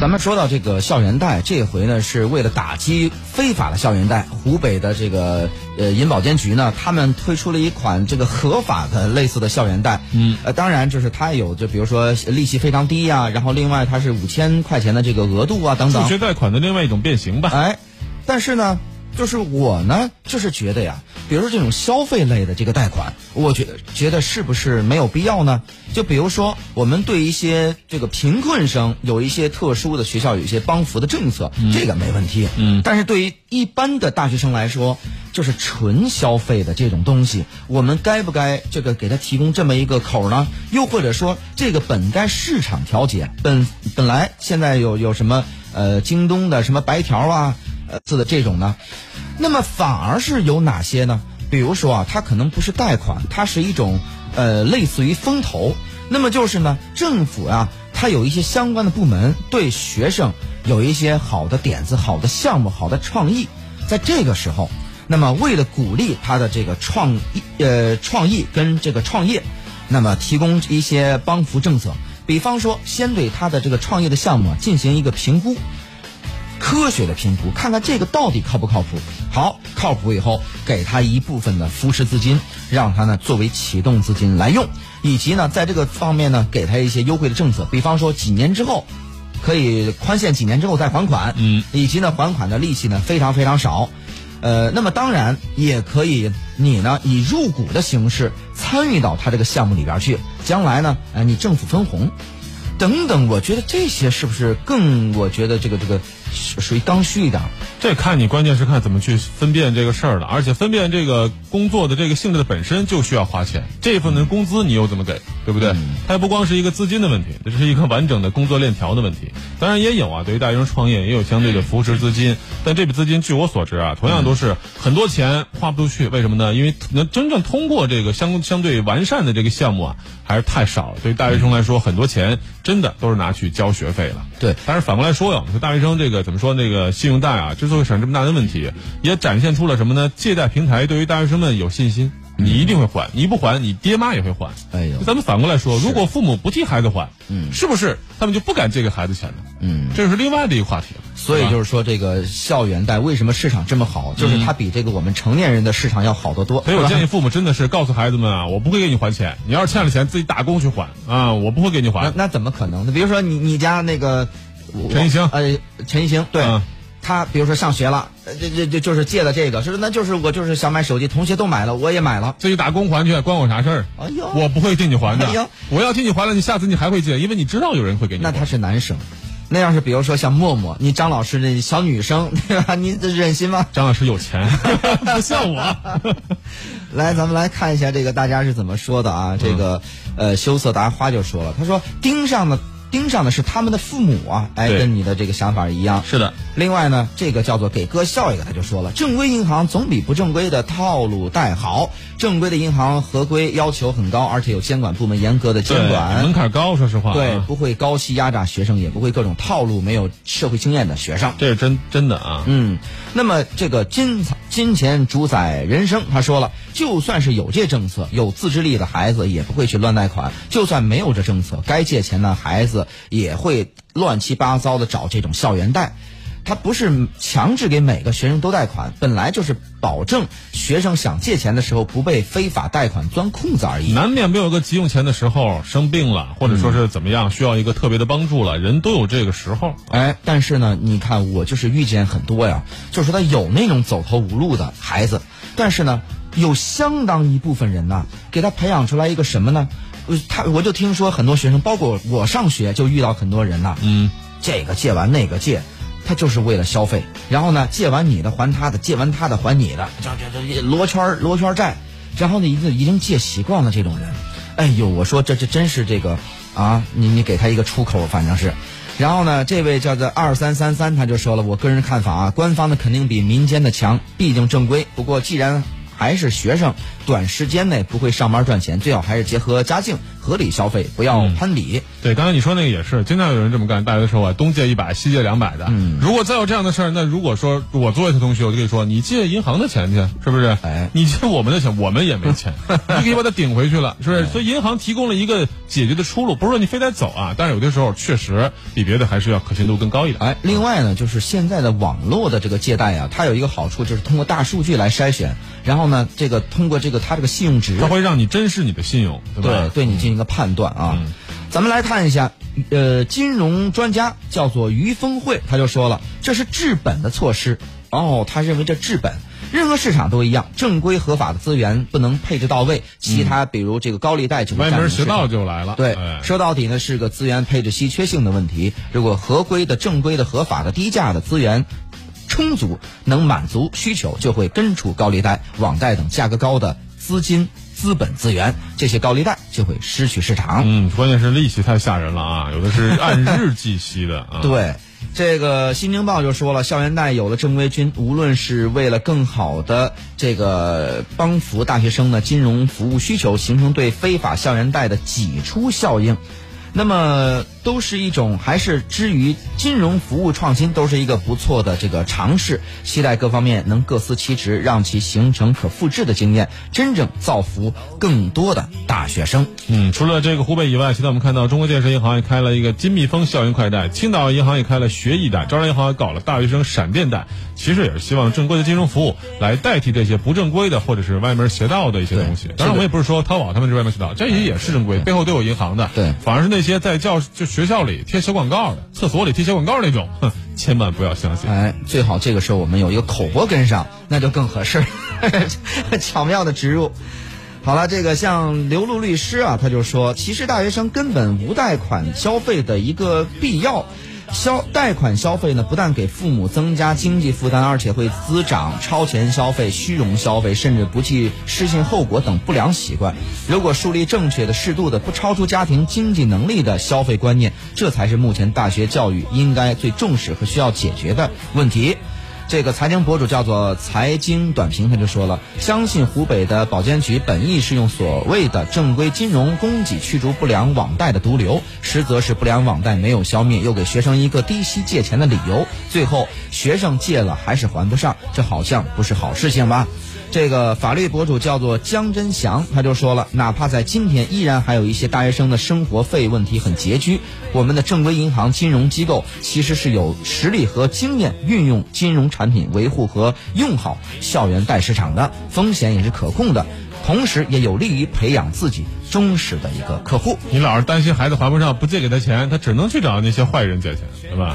咱们说到这个校园贷，这回呢是为了打击非法的校园贷，湖北的这个呃银保监局呢，他们推出了一款这个合法的类似的校园贷。嗯，呃，当然就是它有，就比如说利息非常低呀、然后另外它是五千块钱的这个额度啊等等。助学贷款的另外一种变形吧。哎，但是呢，就是我呢，就是觉得呀，比如说这种消费类的这个贷款，我觉得觉得是不是没有必要呢？就比如说，我们对一些这个贫困生有一些特殊的学校有一些帮扶的政策，这个没问题。嗯但是对于一般的大学生来说，就是纯消费的这种东西，我们该不该这个给他提供这么一个口呢？又或者说，这个本该市场调节，本本来现在有有什么呃京东的什么白条啊，呃字的这种呢，那么反而是有哪些呢？比如说啊，它可能不是贷款，它是一种呃类似于风投。那么就是呢，政府啊，它有一些相关的部门对学生有一些好的点子、好的项目、好的创意，在这个时候，那么为了鼓励他的这个创意呃创意跟这个创业，那么提供一些帮扶政策，比方说先对他的这个创业的项目进行一个评估。科学的评估，看看这个到底靠不靠谱。好，靠谱以后，给他一部分的扶持资金，让他呢作为启动资金来用，以及呢在这个方面呢给他一些优惠的政策，比方说几年之后可以宽限几年之后再还款，嗯，以及呢还款的利息呢非常非常少。呃，那么当然也可以，你呢以入股的形式参与到他这个项目里边去，将来呢，呃，你政府分红，等等，我觉得这些是不是更？我觉得这个这个属属于刚需一点儿。这看你关键是看怎么去分辨这个事儿了，而且分辨这个工作的这个性质的本身就需要花钱，这份的工资你又怎么给，对不对？它也不光是一个资金的问题，这是一个完整的工作链条的问题。当然也有啊，对于大学生创业也有相对的扶持资金，但这笔资金据我所知啊，同样都是很多钱花不出去，为什么呢？因为能真正通过这个相相对完善的这个项目啊，还是太少了。对于大学生来说，很多钱真的都是拿去交学费了。对但是反过来说呀，我们说大学生这个怎么说？那个信用贷啊，之所以产生这么大的问题，也展现出了什么呢？借贷平台对于大学生们有信心，你一定会还，你不还，你爹妈也会还。哎呦咱们反过来说，如果父母不替孩子还，嗯是不是他们就不敢借给孩子钱呢？嗯，这是另外的一个话题了。所以就是是说，这个校园贷为什么市场这么好？就是它比这个我们成年人的市场要好得多。所以我建议父母真的是告诉孩子们啊，我不会给你还钱，你要是欠了钱自己打工去还啊，我不会给你还。那那怎么可能呢？比如说你你家那个我陈一星呃，陈一星，对。嗯他比如说上学了，呃这这这就是借的这个，是那就是我就是想买手机，同学都买了，我也买了。自己打工还去，关我啥事儿？哎呦我不会替你还的。哎呦我要替你还了，你下次你还会借，因为你知道有人会给你。那他是男生，那要是比如说像默默，你张老师那小女生，对吧？你忍心吗？张老师有钱，不像我。来，咱们来看一下这个大家是怎么说的啊？这个呃，羞涩达花就说了，他说盯上的盯上的是他们的父母啊，哎，跟你的这个想法一样。是的，另外呢，这个叫做给哥笑一个，他就说了，正规银行总比不正规的套路贷好。正规的银行合规要求很高，而且有监管部门严格的监管，门槛高，说实话啊。对，不会高息压榨学生，也不会各种套路没有社会经验的学生。这是真真的啊。嗯，那么这个金金钱主宰人生，他说了，就算是有这政策，有自制力的孩子也不会去乱贷款；就算没有这政策，该借钱的孩子也会乱七八糟的找这种校园贷。他不是强制给每个学生都贷款，本来就是保证学生想借钱的时候不被非法贷款钻空子而已。难免没有个急用钱的时候，生病了，或者说是怎么样，需要一个特别的帮助了，人都有这个时候。哎，但是呢，你看我就是遇见很多呀，就是说他有那种走投无路的孩子，但是呢，有相当一部分人呐，给他培养出来一个什么呢？呃，他我就听说很多学生，包括我上学就遇到很多人呐，嗯，这个借完那个借，他就是为了消费，然后呢，借完你的还他的，借完他的还你的，这这这罗圈罗圈债，然后呢，已经已经借习惯了这种人，哎呦，我说这这真是这个啊，你你给他一个出口，反正是。然后呢，这位叫做二三三三，他就说了，我个人看法啊，官方的肯定比民间的强，毕竟正规。不过既然还是学生，短时间内不会上班赚钱，最好还是结合家境，合理消费，不要攀比。对，刚才你说那个也是，经常有人这么干，大学时候啊，东借一百，西借两百的。嗯，如果再有这样的事儿，那如果说我作为他同学，我就跟你说，你借银行的钱去，是不是？哎，你借我们的钱，我们也没钱，你可以把它顶回去了，是不是？所以银行提供了一个解决的出路，不是说你非得走啊，但是有的时候确实比别的还是要可信度更高一点。哎，另外呢，就是现在的网络的这个借贷啊，它有一个好处，就是通过大数据来筛选，然后呢，这个通过这个他这个信用值，他会让你珍视你的信用，对吧？对，对你进行一个判断啊。咱们来看一下，呃，金融专家叫做于峰会，他就说了，这是治本的措施。哦，他认为这治本，任何市场都一样，正规合法的资源不能配置到位，其他比如这个高利贷就歪门邪道就来了。对，说到底呢是个资源配置稀缺性的问题。如果合规的、正规的、合法的、低价的资源充足，能满足需求，就会根除高利贷、网贷等价格高的资金。资本资源，这些高利贷就会失去市场。嗯，关键是利息太吓人了啊！有的是按日计息的啊。对，这个《新京报》就说了，校园贷有了正规军，无论是为了更好的这个帮扶大学生的金融服务需求，形成对非法校园贷的挤出效应。那么都是一种，还是之于金融服务创新，都是一个不错的这个尝试。期待各方面能各司其职，让其形成可复制的经验，真正造福更多的大学生。嗯，除了这个湖北以外，现在我们看到中国建设银行也开了一个金蜜蜂校园快贷，青岛银行也开了学艺贷，招商银行也搞了大学生闪电贷。其实也是希望正规的金融服务来代替这些不正规的或者是歪门邪道的一些东西。当然，我也不是说淘宝他们是歪门邪道，这些也是正规，背后都有银行的。对，反而是那些在教就学校里贴小广告的、厕所里贴小广告那种，哼，千万不要相信。哎，最好这个时候我们有一个口播跟上，那就更合适。巧妙的植入。好了，这个像刘璐律师啊，他就说，其实大学生根本无贷款消费的一个必要。消贷款消费呢，不但给父母增加经济负担，而且会滋长超前消费、虚荣消费，甚至不计失信后果等不良习惯。如果树立正确的、适度的、不超出家庭经济能力的消费观念，这才是目前大学教育应该最重视和需要解决的问题。这个财经博主叫做财经短评，他就说了：相信湖北的保监局本意是用所谓的正规金融供给驱逐不良网贷的毒瘤，实则是不良网贷没有消灭，又给学生一个低息借钱的理由，最后学生借了还是还不上，这好像不是好事情吧？这个法律博主叫做江真祥，他就说了，哪怕在今天，依然还有一些大学生的生活费问题很拮据。我们的正规银行金融机构其实是有实力和经验运用金融产品维护和用好校园贷市场的，风险也是可控的，同时也有利于培养自己忠实的一个客户。你老是担心孩子还不上，不借给他钱，他只能去找那些坏人借钱，对吧？